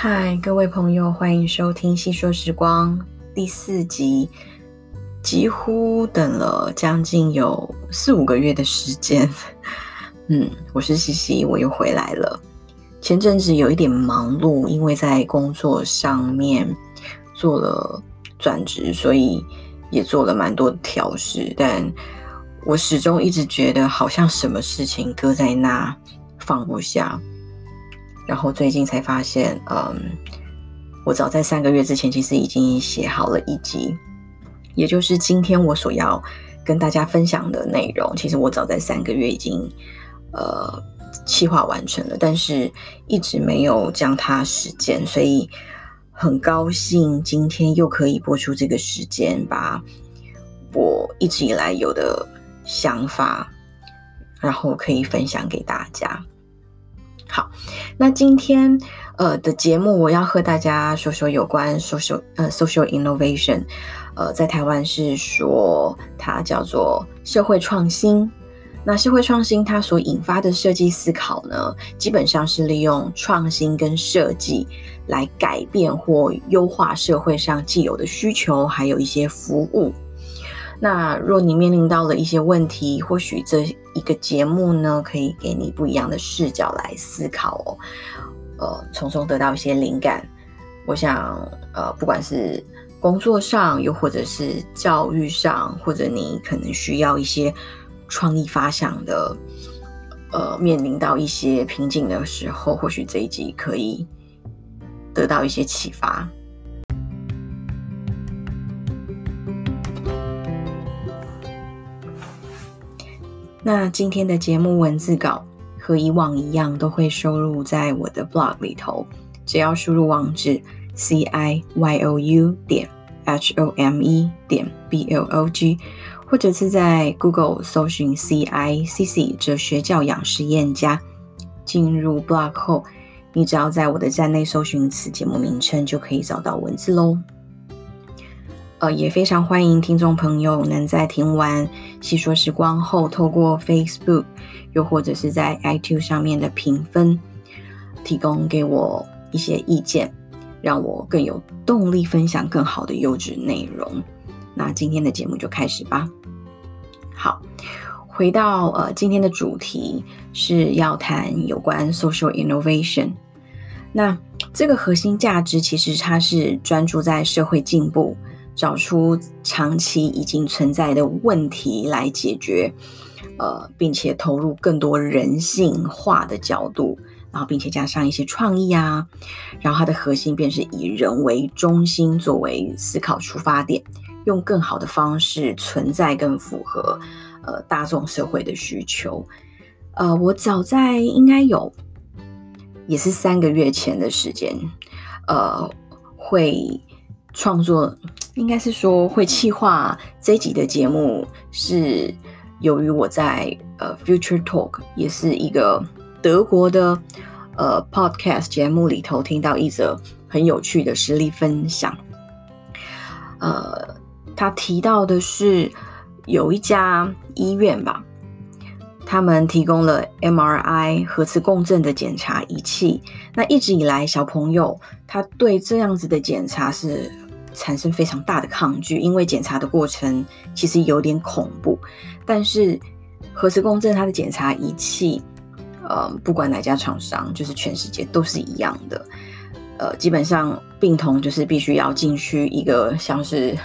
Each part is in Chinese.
嗨，各位朋友，欢迎收听《细说时光》第四集。几乎等了将近有四五个月的时间，嗯，我是西西，我又回来了。前阵子有一点忙碌，因为在工作上面做了转职，所以也做了蛮多的调试。但我始终一直觉得，好像什么事情搁在那放不下。然后最近才发现，嗯，我早在三个月之前其实已经写好了一集，也就是今天我所要跟大家分享的内容。其实我早在三个月已经呃企划完成了，但是一直没有将它实践，所以很高兴今天又可以播出这个时间，把我一直以来有的想法，然后可以分享给大家。好，那今天呃的节目，我要和大家说说有关 social 呃 social innovation，呃，在台湾是说它叫做社会创新。那社会创新它所引发的设计思考呢，基本上是利用创新跟设计来改变或优化社会上既有的需求，还有一些服务。那若你面临到了一些问题，或许这一个节目呢，可以给你不一样的视角来思考哦，呃，从中得到一些灵感。我想，呃，不管是工作上，又或者是教育上，或者你可能需要一些创意发想的，呃，面临到一些瓶颈的时候，或许这一集可以得到一些启发。那今天的节目文字稿和以往一样，都会收录在我的 blog 里头。只要输入网址 c i y o u 点 h o m e 点 b l o g，或者是在 Google 搜寻 c i c c 哲学教养实验家，进入 blog 后，你只要在我的站内搜寻此节目名称，就可以找到文字喽。呃，也非常欢迎听众朋友能在听完细说时光后，透过 Facebook，又或者是在 iTune 上面的评分，提供给我一些意见，让我更有动力分享更好的优质内容。那今天的节目就开始吧。好，回到呃今天的主题是要谈有关 social innovation。那这个核心价值其实它是专注在社会进步。找出长期已经存在的问题来解决，呃，并且投入更多人性化的角度，然后并且加上一些创意啊，然后它的核心便是以人为中心作为思考出发点，用更好的方式存在，更符合呃大众社会的需求。呃，我早在应该有也是三个月前的时间，呃，会创作。应该是说会气化这一集的节目，是由于我在呃 Future Talk 也是一个德国的呃 Podcast 节目里头听到一则很有趣的实例分享。呃，他提到的是有一家医院吧，他们提供了 MRI 核磁共振的检查仪器。那一直以来，小朋友他对这样子的检查是。产生非常大的抗拒，因为检查的过程其实有点恐怖。但是核磁共振它的检查仪器，呃，不管哪家厂商，就是全世界都是一样的。呃，基本上病童就是必须要进去一个像是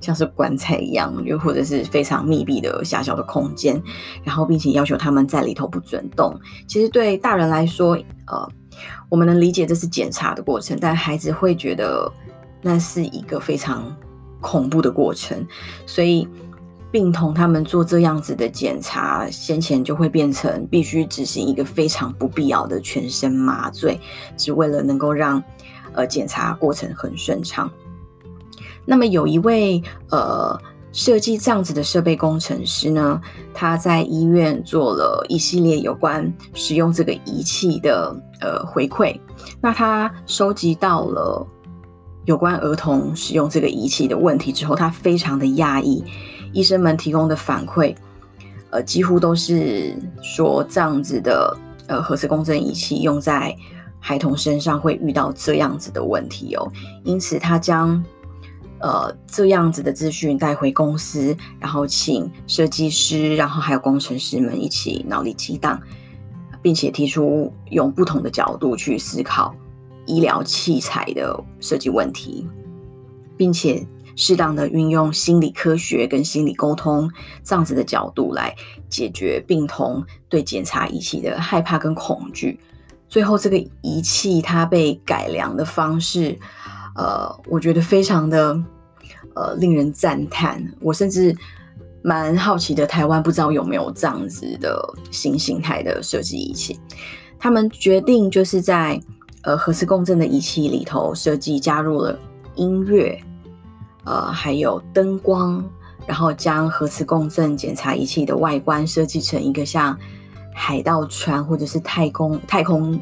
像是棺材一样，又或者是非常密闭的狭小的空间，然后并且要求他们在里头不准动。其实对大人来说，呃，我们能理解这是检查的过程，但孩子会觉得。那是一个非常恐怖的过程，所以病童他们做这样子的检查，先前就会变成必须执行一个非常不必要的全身麻醉，只为了能够让呃检查过程很顺畅。那么有一位呃设计这样子的设备工程师呢，他在医院做了一系列有关使用这个仪器的呃回馈，那他收集到了。有关儿童使用这个仪器的问题之后，他非常的讶异，医生们提供的反馈，呃，几乎都是说这样子的呃核磁共振仪器用在孩童身上会遇到这样子的问题哦。因此，他将呃这样子的资讯带回公司，然后请设计师，然后还有工程师们一起脑力激荡，并且提出用不同的角度去思考医疗器材的设计问题，并且。适当的运用心理科学跟心理沟通这样子的角度来解决病童对检查仪器的害怕跟恐惧。最后，这个仪器它被改良的方式，呃，我觉得非常的呃令人赞叹。我甚至蛮好奇的，台湾不知道有没有这样子的新形态的设计仪器。他们决定就是在呃核磁共振的仪器里头设计加入了音乐。呃，还有灯光，然后将核磁共振检查仪器的外观设计成一个像海盗船或者是太空太空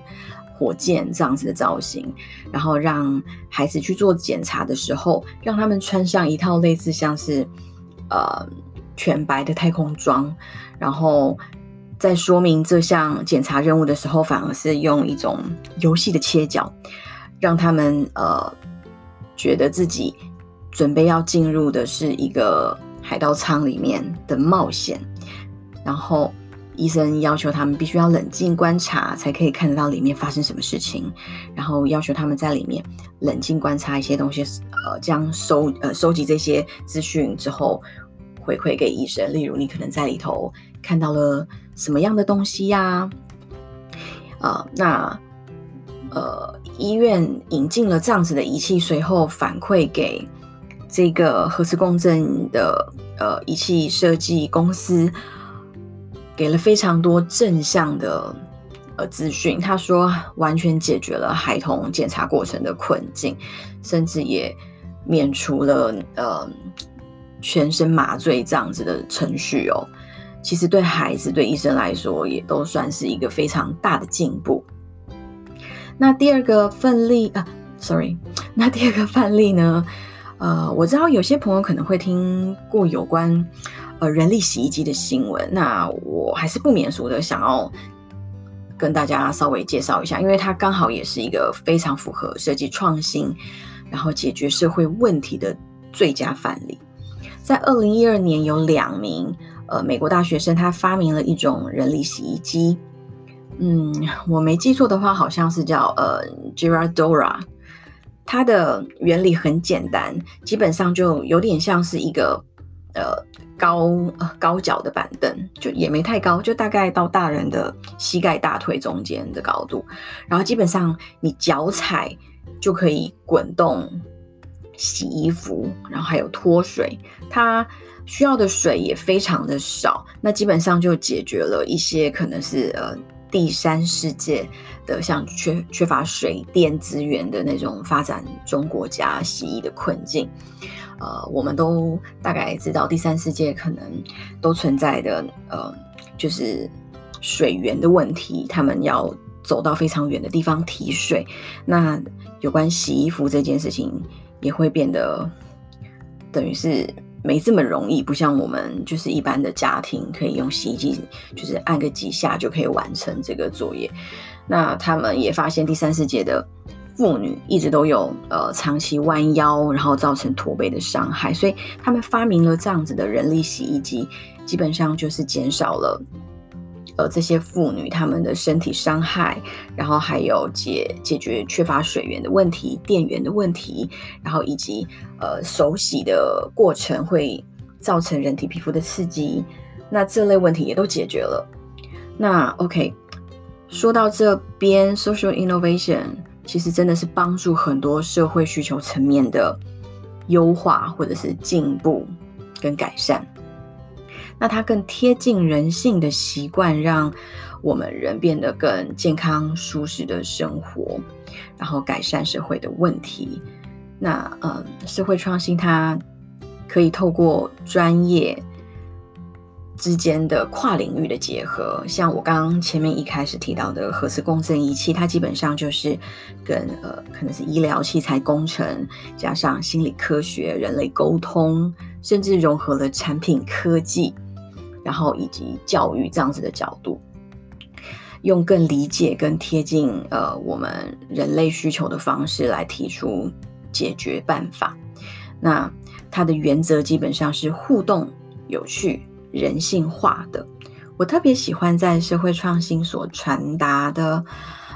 火箭这样子的造型，然后让孩子去做检查的时候，让他们穿上一套类似像是呃全白的太空装，然后在说明这项检查任务的时候，反而是用一种游戏的切角，让他们呃觉得自己。准备要进入的是一个海盗舱里面的冒险，然后医生要求他们必须要冷静观察，才可以看得到里面发生什么事情。然后要求他们在里面冷静观察一些东西，呃，将收呃收集这些资讯之后回馈给医生。例如，你可能在里头看到了什么样的东西呀？呃，那呃，医院引进了这样子的仪器，随后反馈给。这个核磁共振的呃仪器设计公司给了非常多正向的呃资讯，他说完全解决了孩童检查过程的困境，甚至也免除了呃全身麻醉这样子的程序哦。其实对孩子对医生来说也都算是一个非常大的进步。那第二个范例啊，sorry，那第二个范例呢？呃，我知道有些朋友可能会听过有关呃人力洗衣机的新闻，那我还是不免俗的想要跟大家稍微介绍一下，因为它刚好也是一个非常符合设计创新，然后解决社会问题的最佳范例。在二零一二年，有两名呃美国大学生，他发明了一种人力洗衣机，嗯，我没记错的话，好像是叫呃 Girardora。它的原理很简单，基本上就有点像是一个呃高呃高脚的板凳，就也没太高，就大概到大人的膝盖大腿中间的高度。然后基本上你脚踩就可以滚动洗衣服，然后还有脱水，它需要的水也非常的少。那基本上就解决了一些可能是呃。第三世界的像缺缺乏水电资源的那种发展中国家洗衣的困境，呃，我们都大概知道第三世界可能都存在的呃，就是水源的问题，他们要走到非常远的地方提水。那有关洗衣服这件事情也会变得等于是。没这么容易，不像我们就是一般的家庭可以用洗衣机，就是按个几下就可以完成这个作业。那他们也发现第三世界的妇女一直都有呃长期弯腰，然后造成驼背的伤害，所以他们发明了这样子的人力洗衣机，基本上就是减少了。呃，这些妇女她们的身体伤害，然后还有解解决缺乏水源的问题、电源的问题，然后以及呃手洗的过程会造成人体皮肤的刺激，那这类问题也都解决了。那 OK，说到这边，social innovation 其实真的是帮助很多社会需求层面的优化或者是进步跟改善。那它更贴近人性的习惯，让我们人变得更健康、舒适的生活，然后改善社会的问题。那嗯，社会创新它可以透过专业之间的跨领域的结合，像我刚刚前面一开始提到的核磁共振仪器，它基本上就是跟呃可能是医疗器材工程加上心理科学、人类沟通，甚至融合了产品科技。然后以及教育这样子的角度，用更理解、更贴近呃我们人类需求的方式来提出解决办法。那它的原则基本上是互动、有趣、人性化的。我特别喜欢在社会创新所传达的，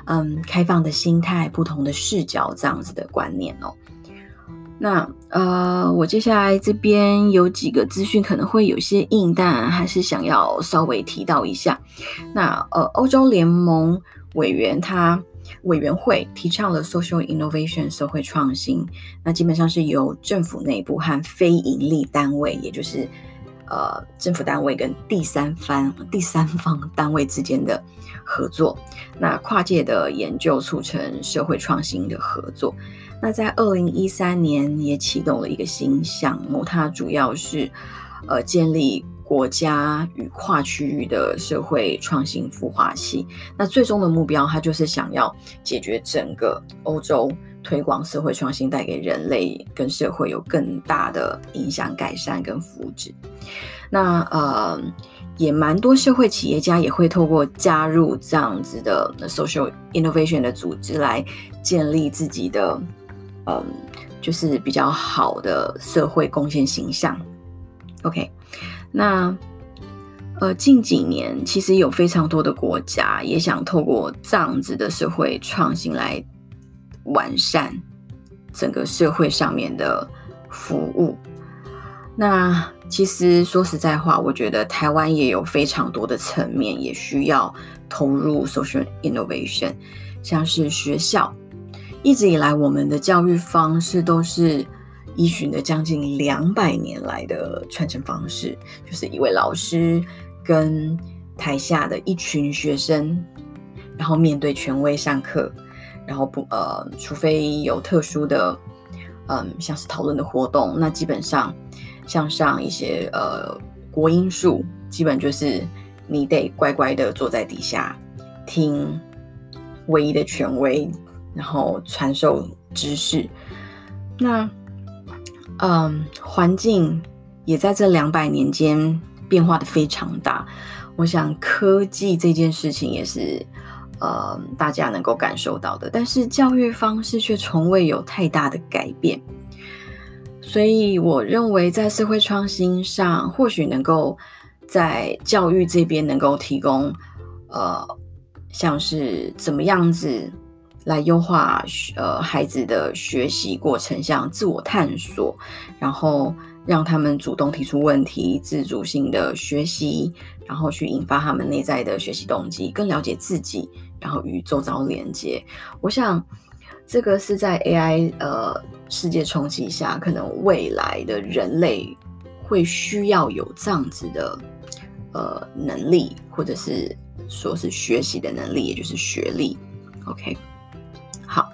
嗯，开放的心态、不同的视角这样子的观念哦。那呃，我接下来这边有几个资讯可能会有些硬，但还是想要稍微提到一下。那呃，欧洲联盟委员他委员会提倡了 social innovation 社会创新，那基本上是由政府内部和非盈利单位，也就是呃政府单位跟第三方第三方单位之间的合作，那跨界的研究促成社会创新的合作。那在二零一三年也启动了一个新项目，它主要是呃建立国家与跨区域的社会创新孵化器。那最终的目标，它就是想要解决整个欧洲推广社会创新带给人类跟社会有更大的影响、改善跟福祉。那呃也蛮多社会企业家也会透过加入这样子的 social innovation 的组织来建立自己的。嗯，就是比较好的社会贡献形象。OK，那呃，近几年其实有非常多的国家也想透过这样子的社会创新来完善整个社会上面的服务。那其实说实在话，我觉得台湾也有非常多的层面也需要投入 social innovation，像是学校。一直以来，我们的教育方式都是依循的将近两百年来的传承方式，就是一位老师跟台下的一群学生，然后面对权威上课，然后不呃，除非有特殊的，嗯，像是讨论的活动，那基本上像上一些呃国英数，基本就是你得乖乖的坐在底下听唯一的权威。然后传授知识，那嗯，环境也在这两百年间变化的非常大。我想科技这件事情也是呃大家能够感受到的，但是教育方式却从未有太大的改变。所以我认为在社会创新上，或许能够在教育这边能够提供呃，像是怎么样子。来优化呃孩子的学习过程，像自我探索，然后让他们主动提出问题，自主性的学习，然后去引发他们内在的学习动机，更了解自己，然后与周遭连接。我想这个是在 AI 呃世界冲击下，可能未来的人类会需要有这样子的呃能力，或者是说是学习的能力，也就是学历。OK。好，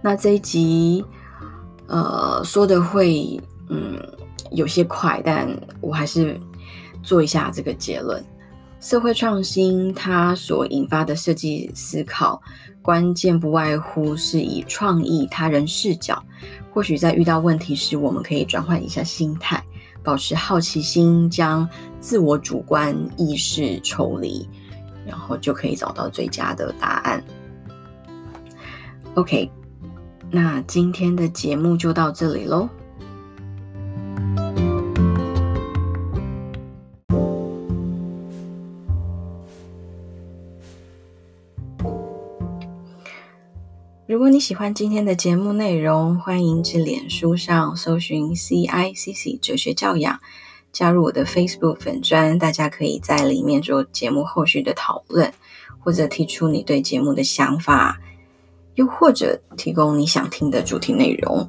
那这一集，呃，说的会，嗯，有些快，但我还是做一下这个结论。社会创新它所引发的设计思考，关键不外乎是以创意他人视角。或许在遇到问题时，我们可以转换一下心态，保持好奇心，将自我主观意识抽离，然后就可以找到最佳的答案。OK，那今天的节目就到这里喽。如果你喜欢今天的节目内容，欢迎至脸书上搜寻 CICC 哲学教养，加入我的 Facebook 粉专，大家可以在里面做节目后续的讨论，或者提出你对节目的想法。又或者提供你想听的主题内容，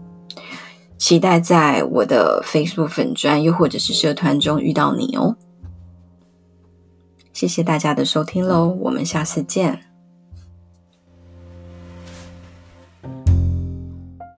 期待在我的 Facebook 粉专，又或者是社团中遇到你哦。谢谢大家的收听喽，我们下次见。